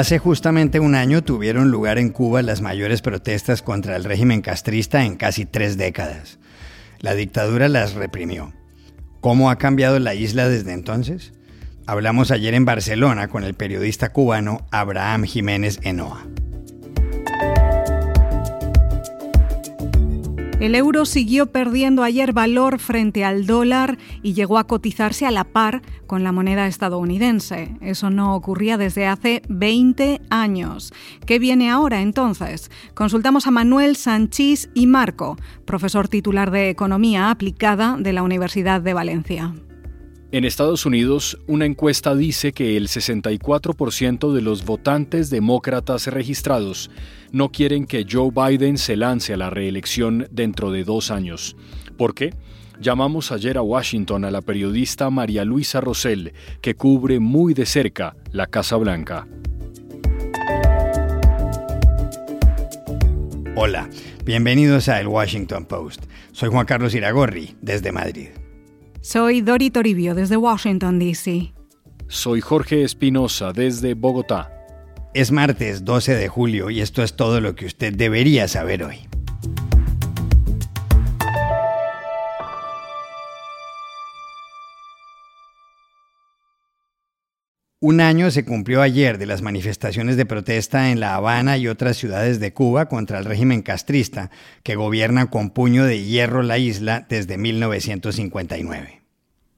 Hace justamente un año tuvieron lugar en Cuba las mayores protestas contra el régimen castrista en casi tres décadas. La dictadura las reprimió. ¿Cómo ha cambiado la isla desde entonces? Hablamos ayer en Barcelona con el periodista cubano Abraham Jiménez Enoa. El euro siguió perdiendo ayer valor frente al dólar y llegó a cotizarse a la par con la moneda estadounidense. Eso no ocurría desde hace 20 años. ¿Qué viene ahora entonces? Consultamos a Manuel Sanchís y Marco, profesor titular de Economía Aplicada de la Universidad de Valencia. En Estados Unidos, una encuesta dice que el 64% de los votantes demócratas registrados no quieren que Joe Biden se lance a la reelección dentro de dos años. ¿Por qué? Llamamos ayer a Washington a la periodista María Luisa Rosell, que cubre muy de cerca la Casa Blanca. Hola, bienvenidos a El Washington Post. Soy Juan Carlos Iragorri, desde Madrid. Soy Dori Toribio desde Washington, D.C. Soy Jorge Espinosa desde Bogotá. Es martes 12 de julio y esto es todo lo que usted debería saber hoy. Un año se cumplió ayer de las manifestaciones de protesta en La Habana y otras ciudades de Cuba contra el régimen castrista, que gobierna con puño de hierro la isla desde 1959.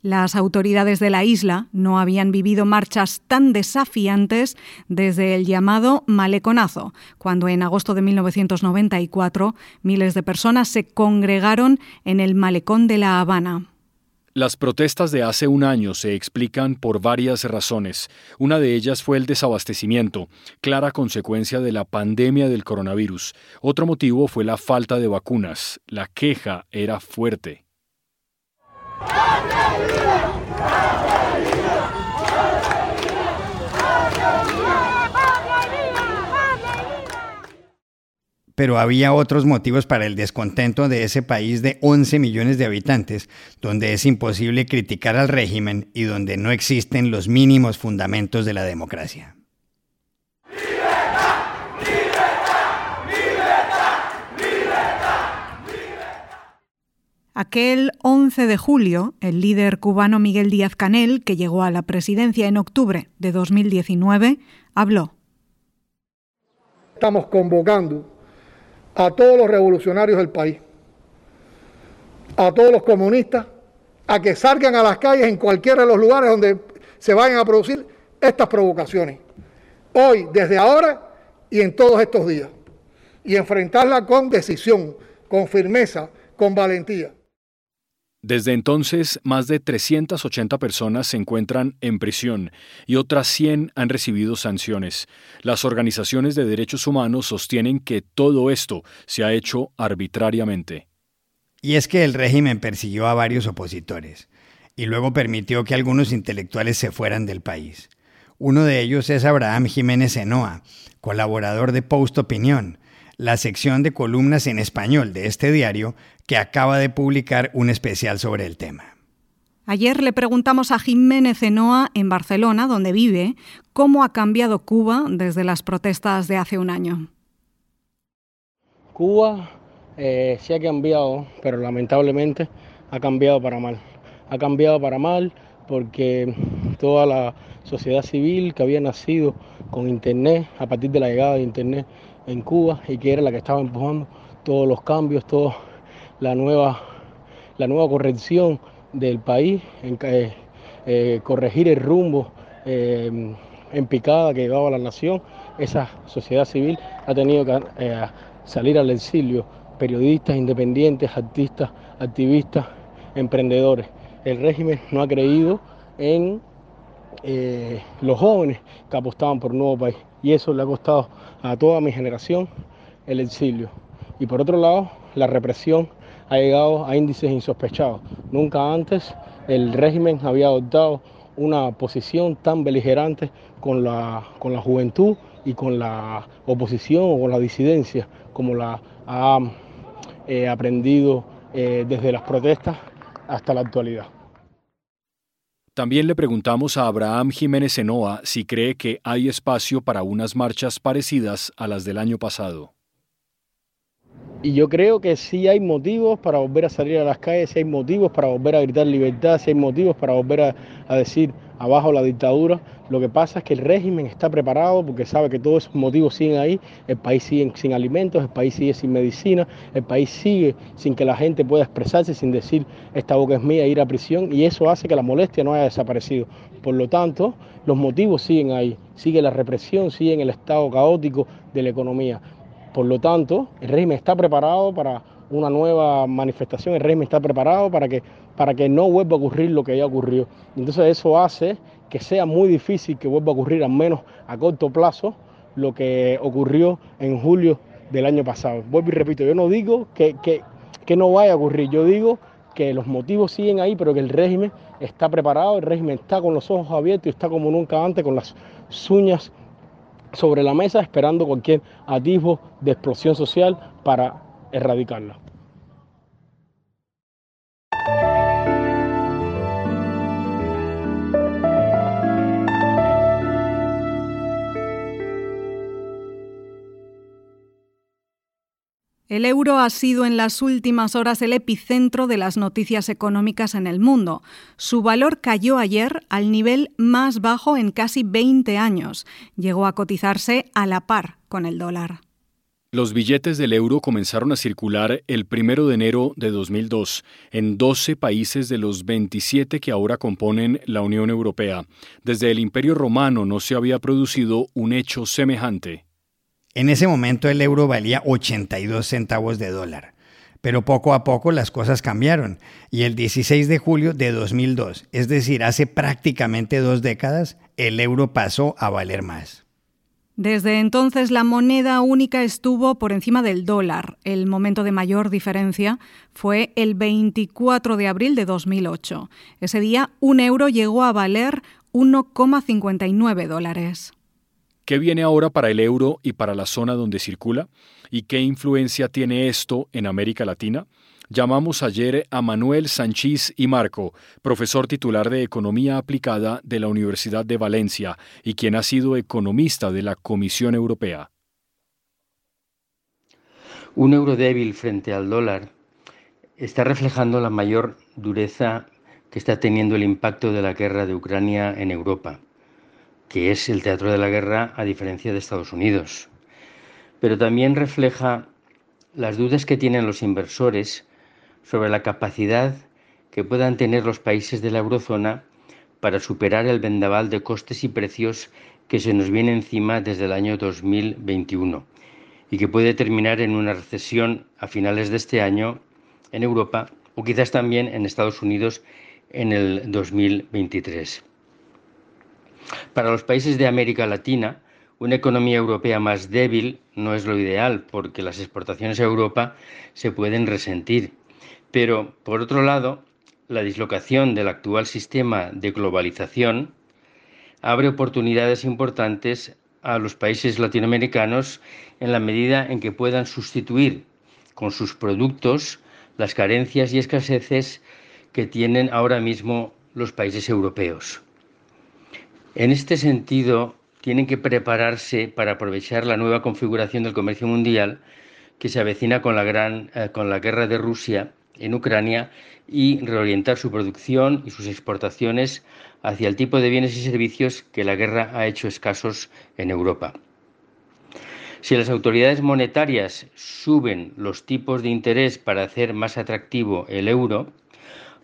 Las autoridades de la isla no habían vivido marchas tan desafiantes desde el llamado Maleconazo, cuando en agosto de 1994 miles de personas se congregaron en el Malecón de La Habana. Las protestas de hace un año se explican por varias razones. Una de ellas fue el desabastecimiento, clara consecuencia de la pandemia del coronavirus. Otro motivo fue la falta de vacunas. La queja era fuerte. Pero había otros motivos para el descontento de ese país de 11 millones de habitantes, donde es imposible criticar al régimen y donde no existen los mínimos fundamentos de la democracia. Aquel 11 de julio, el líder cubano Miguel Díaz Canel, que llegó a la presidencia en octubre de 2019, habló. Estamos convocando a todos los revolucionarios del país, a todos los comunistas, a que salgan a las calles en cualquiera de los lugares donde se vayan a producir estas provocaciones. Hoy, desde ahora y en todos estos días. Y enfrentarla con decisión, con firmeza, con valentía. Desde entonces, más de 380 personas se encuentran en prisión y otras 100 han recibido sanciones. Las organizaciones de derechos humanos sostienen que todo esto se ha hecho arbitrariamente. Y es que el régimen persiguió a varios opositores y luego permitió que algunos intelectuales se fueran del país. Uno de ellos es Abraham Jiménez Enoa, colaborador de Post Opinión, la sección de columnas en español de este diario que acaba de publicar un especial sobre el tema. Ayer le preguntamos a Jiménez Enoa en Barcelona, donde vive, cómo ha cambiado Cuba desde las protestas de hace un año. Cuba eh, sí ha cambiado, pero lamentablemente ha cambiado para mal. Ha cambiado para mal porque toda la sociedad civil que había nacido con Internet, a partir de la llegada de Internet en Cuba y que era la que estaba empujando todos los cambios, toda la nueva, la nueva corrección del país, en, eh, eh, corregir el rumbo eh, en picada que llevaba la nación. Esa sociedad civil ha tenido que salir al exilio, periodistas independientes, artistas, activistas, emprendedores. El régimen no ha creído en los jóvenes que apostaban por un nuevo país y eso le ha costado a toda mi generación el exilio. Y por otro lado, la represión ha llegado a índices insospechados. Nunca antes el régimen había adoptado una posición tan beligerante con la, con la juventud y con la oposición o con la disidencia como la ha eh, aprendido eh, desde las protestas hasta la actualidad. También le preguntamos a Abraham Jiménez Enoa si cree que hay espacio para unas marchas parecidas a las del año pasado. Y yo creo que sí hay motivos para volver a salir a las calles, hay motivos para volver a gritar libertad, sí hay motivos para volver a, decir abajo la dictadura. Lo que pasa es que el régimen está preparado porque sabe que todos esos motivos siguen ahí, el país sigue sin alimentos, el país sigue sin medicina, el país sigue sin que la gente pueda expresarse, sin decir esta boca es mía, ir a prisión, y eso hace que la molestia no haya desaparecido. Por lo tanto, los motivos siguen ahí, sigue la represión, sigue en el estado caótico de la economía. Por lo tanto, el régimen está preparado para una nueva manifestación, el régimen está preparado para que, para que no vuelva a ocurrir lo que ya ocurrió. Entonces eso hace que sea muy difícil que vuelva a ocurrir, al menos a corto plazo, lo que ocurrió en julio del año pasado. Vuelvo y repito, yo no digo que, que, que no vaya a ocurrir, yo digo que los motivos siguen ahí, pero que el régimen está preparado, el régimen está con los ojos abiertos y está como nunca antes con las uñas sobre la mesa esperando cualquier atisbo de explosión social para erradicarla. El euro ha sido en las últimas horas el epicentro de las noticias económicas en el mundo. Su valor cayó ayer al nivel más bajo en casi 20 años. Llegó a cotizarse a la par con el dólar. Los billetes del euro comenzaron a circular el 1 de enero de 2002 en 12 países de los 27 que ahora componen la Unión Europea. Desde el Imperio Romano no se había producido un hecho semejante. En ese momento el euro valía 82 centavos de dólar. Pero poco a poco las cosas cambiaron y el 16 de julio de 2002, es decir, hace prácticamente dos décadas, el euro pasó a valer más. Desde entonces la moneda única estuvo por encima del dólar. El momento de mayor diferencia fue el 24 de abril de 2008. Ese día un euro llegó a valer 1,59 dólares. ¿Qué viene ahora para el euro y para la zona donde circula? ¿Y qué influencia tiene esto en América Latina? Llamamos ayer a Manuel Sánchez y Marco, profesor titular de Economía Aplicada de la Universidad de Valencia y quien ha sido economista de la Comisión Europea. Un euro débil frente al dólar está reflejando la mayor dureza que está teniendo el impacto de la guerra de Ucrania en Europa que es el teatro de la guerra a diferencia de Estados Unidos. Pero también refleja las dudas que tienen los inversores sobre la capacidad que puedan tener los países de la eurozona para superar el vendaval de costes y precios que se nos viene encima desde el año 2021 y que puede terminar en una recesión a finales de este año en Europa o quizás también en Estados Unidos en el 2023. Para los países de América Latina, una economía europea más débil no es lo ideal porque las exportaciones a Europa se pueden resentir. Pero, por otro lado, la dislocación del actual sistema de globalización abre oportunidades importantes a los países latinoamericanos en la medida en que puedan sustituir con sus productos las carencias y escaseces que tienen ahora mismo los países europeos. En este sentido, tienen que prepararse para aprovechar la nueva configuración del comercio mundial que se avecina con la, gran, eh, con la guerra de Rusia en Ucrania y reorientar su producción y sus exportaciones hacia el tipo de bienes y servicios que la guerra ha hecho escasos en Europa. Si las autoridades monetarias suben los tipos de interés para hacer más atractivo el euro,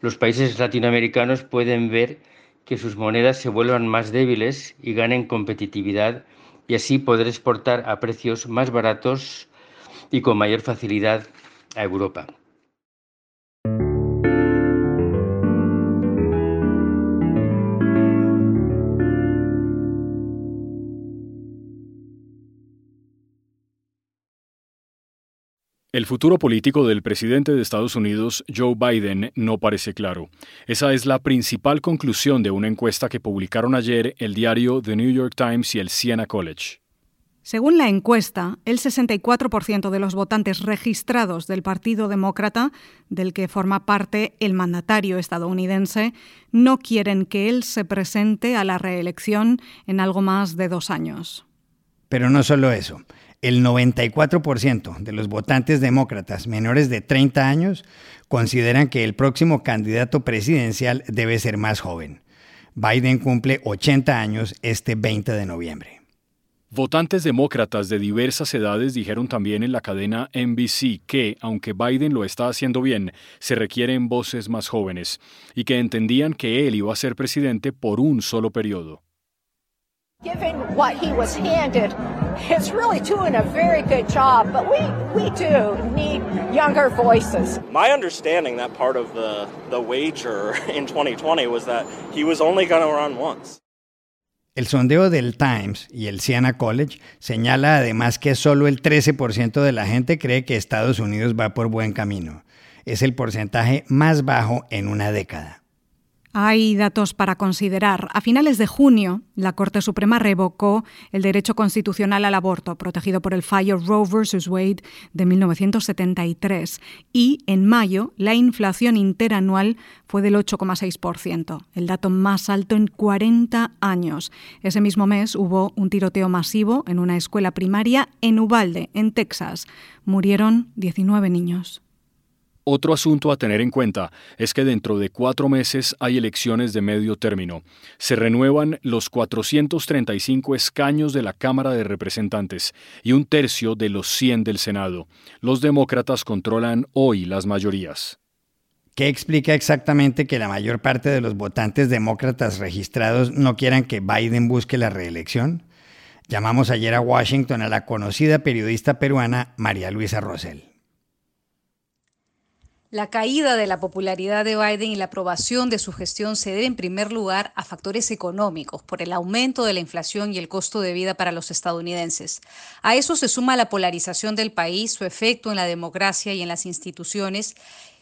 los países latinoamericanos pueden ver que sus monedas se vuelvan más débiles y ganen competitividad y así poder exportar a precios más baratos y con mayor facilidad a Europa. El futuro político del presidente de Estados Unidos, Joe Biden, no parece claro. Esa es la principal conclusión de una encuesta que publicaron ayer el diario The New York Times y el Siena College. Según la encuesta, el 64% de los votantes registrados del Partido Demócrata, del que forma parte el mandatario estadounidense, no quieren que él se presente a la reelección en algo más de dos años. Pero no solo eso. El 94% de los votantes demócratas menores de 30 años consideran que el próximo candidato presidencial debe ser más joven. Biden cumple 80 años este 20 de noviembre. Votantes demócratas de diversas edades dijeron también en la cadena NBC que, aunque Biden lo está haciendo bien, se requieren voces más jóvenes y que entendían que él iba a ser presidente por un solo periodo. Given what he was handed, it's really doing a very good job, but we, we do need younger voices. My understanding that part of the, the wager in 2020 was that he was only going to run once. El sondeo del Times y el Siena College señala además que solo el 13% de la gente cree que Estados Unidos va por buen camino. Es el porcentaje más bajo en una década. Hay datos para considerar. A finales de junio, la Corte Suprema revocó el derecho constitucional al aborto, protegido por el fallo Roe vs. Wade de 1973. Y en mayo, la inflación interanual fue del 8,6%, el dato más alto en 40 años. Ese mismo mes hubo un tiroteo masivo en una escuela primaria en Uvalde, en Texas. Murieron 19 niños. Otro asunto a tener en cuenta es que dentro de cuatro meses hay elecciones de medio término. Se renuevan los 435 escaños de la Cámara de Representantes y un tercio de los 100 del Senado. Los demócratas controlan hoy las mayorías. ¿Qué explica exactamente que la mayor parte de los votantes demócratas registrados no quieran que Biden busque la reelección? Llamamos ayer a Washington a la conocida periodista peruana María Luisa Rosell. La caída de la popularidad de Biden y la aprobación de su gestión se debe en primer lugar a factores económicos, por el aumento de la inflación y el costo de vida para los estadounidenses. A eso se suma la polarización del país, su efecto en la democracia y en las instituciones,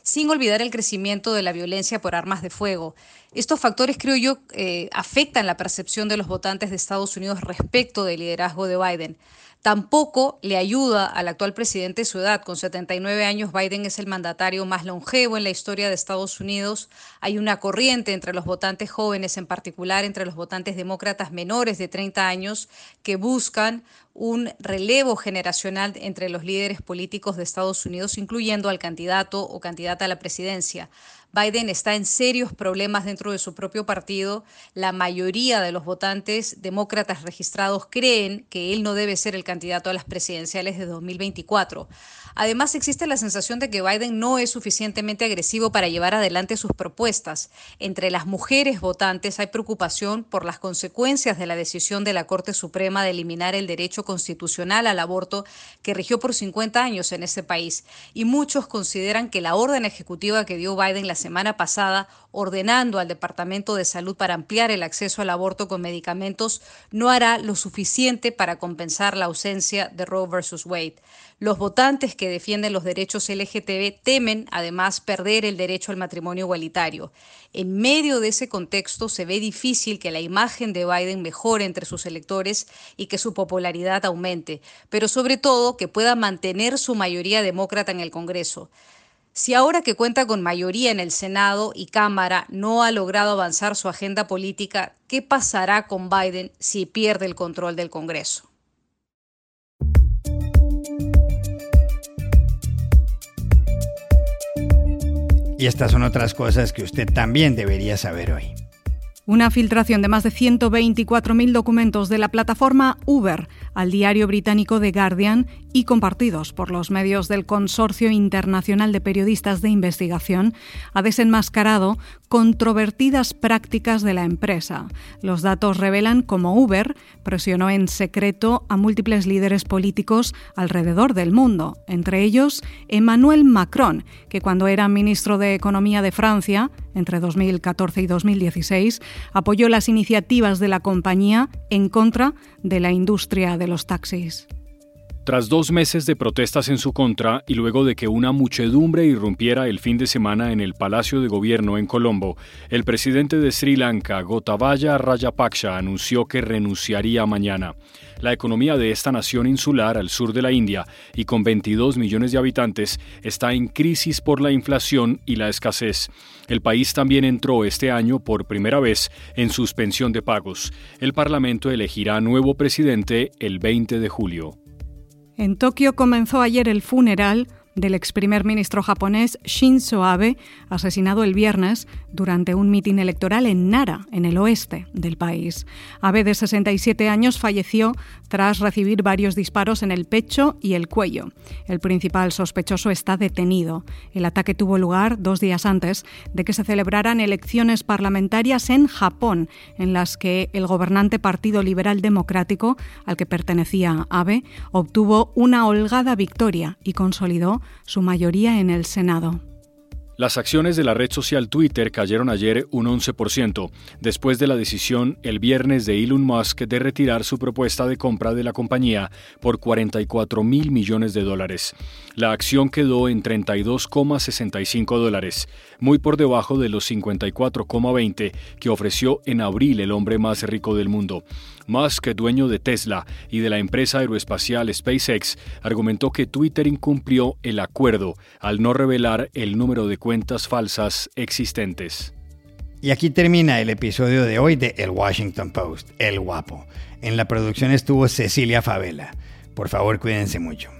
sin olvidar el crecimiento de la violencia por armas de fuego. Estos factores, creo yo, eh, afectan la percepción de los votantes de Estados Unidos respecto del liderazgo de Biden. Tampoco le ayuda al actual presidente su edad. Con 79 años, Biden es el mandatario más longevo en la historia de Estados Unidos. Hay una corriente entre los votantes jóvenes, en particular entre los votantes demócratas menores de 30 años, que buscan un relevo generacional entre los líderes políticos de Estados Unidos, incluyendo al candidato o candidata a la presidencia. Biden está en serios problemas dentro de su propio partido. La mayoría de los votantes demócratas registrados creen que él no debe ser el candidato a las presidenciales de 2024. Además, existe la sensación de que Biden no es suficientemente agresivo para llevar adelante sus propuestas. Entre las mujeres votantes hay preocupación por las consecuencias de la decisión de la Corte Suprema de eliminar el derecho constitucional al aborto que rigió por 50 años en ese país. Y muchos consideran que la orden ejecutiva que dio Biden la semana pasada ordenando al Departamento de Salud para ampliar el acceso al aborto con medicamentos no hará lo suficiente para compensar la ausencia de Roe versus Wade. Los votantes que defienden los derechos LGTB temen además perder el derecho al matrimonio igualitario. En medio de ese contexto se ve difícil que la imagen de Biden mejore entre sus electores y que su popularidad aumente, pero sobre todo que pueda mantener su mayoría demócrata en el Congreso. Si ahora que cuenta con mayoría en el Senado y Cámara no ha logrado avanzar su agenda política, ¿qué pasará con Biden si pierde el control del Congreso? Y estas son otras cosas que usted también debería saber hoy. Una filtración de más de 124.000 documentos de la plataforma Uber al diario británico The Guardian y compartidos por los medios del Consorcio Internacional de Periodistas de Investigación ha desenmascarado controvertidas prácticas de la empresa. Los datos revelan cómo Uber presionó en secreto a múltiples líderes políticos alrededor del mundo, entre ellos Emmanuel Macron, que cuando era ministro de Economía de Francia, entre 2014 y 2016, apoyó las iniciativas de la compañía en contra de la industria de los taxis. Tras dos meses de protestas en su contra y luego de que una muchedumbre irrumpiera el fin de semana en el Palacio de Gobierno en Colombo, el presidente de Sri Lanka, Gotabaya Rajapaksa, anunció que renunciaría mañana. La economía de esta nación insular al sur de la India y con 22 millones de habitantes está en crisis por la inflación y la escasez. El país también entró este año por primera vez en suspensión de pagos. El Parlamento elegirá nuevo presidente el 20 de julio. En Tokio comenzó ayer el funeral del ex primer ministro japonés Shinzo Abe, asesinado el viernes durante un mitin electoral en Nara, en el oeste del país. Abe, de 67 años, falleció tras recibir varios disparos en el pecho y el cuello. El principal sospechoso está detenido. El ataque tuvo lugar dos días antes de que se celebraran elecciones parlamentarias en Japón, en las que el gobernante Partido Liberal Democrático, al que pertenecía Abe, obtuvo una holgada victoria y consolidó su mayoría en el Senado. Las acciones de la red social Twitter cayeron ayer un 11%, después de la decisión el viernes de Elon Musk de retirar su propuesta de compra de la compañía por 44 mil millones de dólares. La acción quedó en 32,65 dólares, muy por debajo de los 54,20 que ofreció en abril el hombre más rico del mundo. Musk, dueño de Tesla y de la empresa aeroespacial SpaceX, argumentó que Twitter incumplió el acuerdo al no revelar el número de cuentas falsas existentes. Y aquí termina el episodio de hoy de El Washington Post, El Guapo. En la producción estuvo Cecilia Favela. Por favor, cuídense mucho.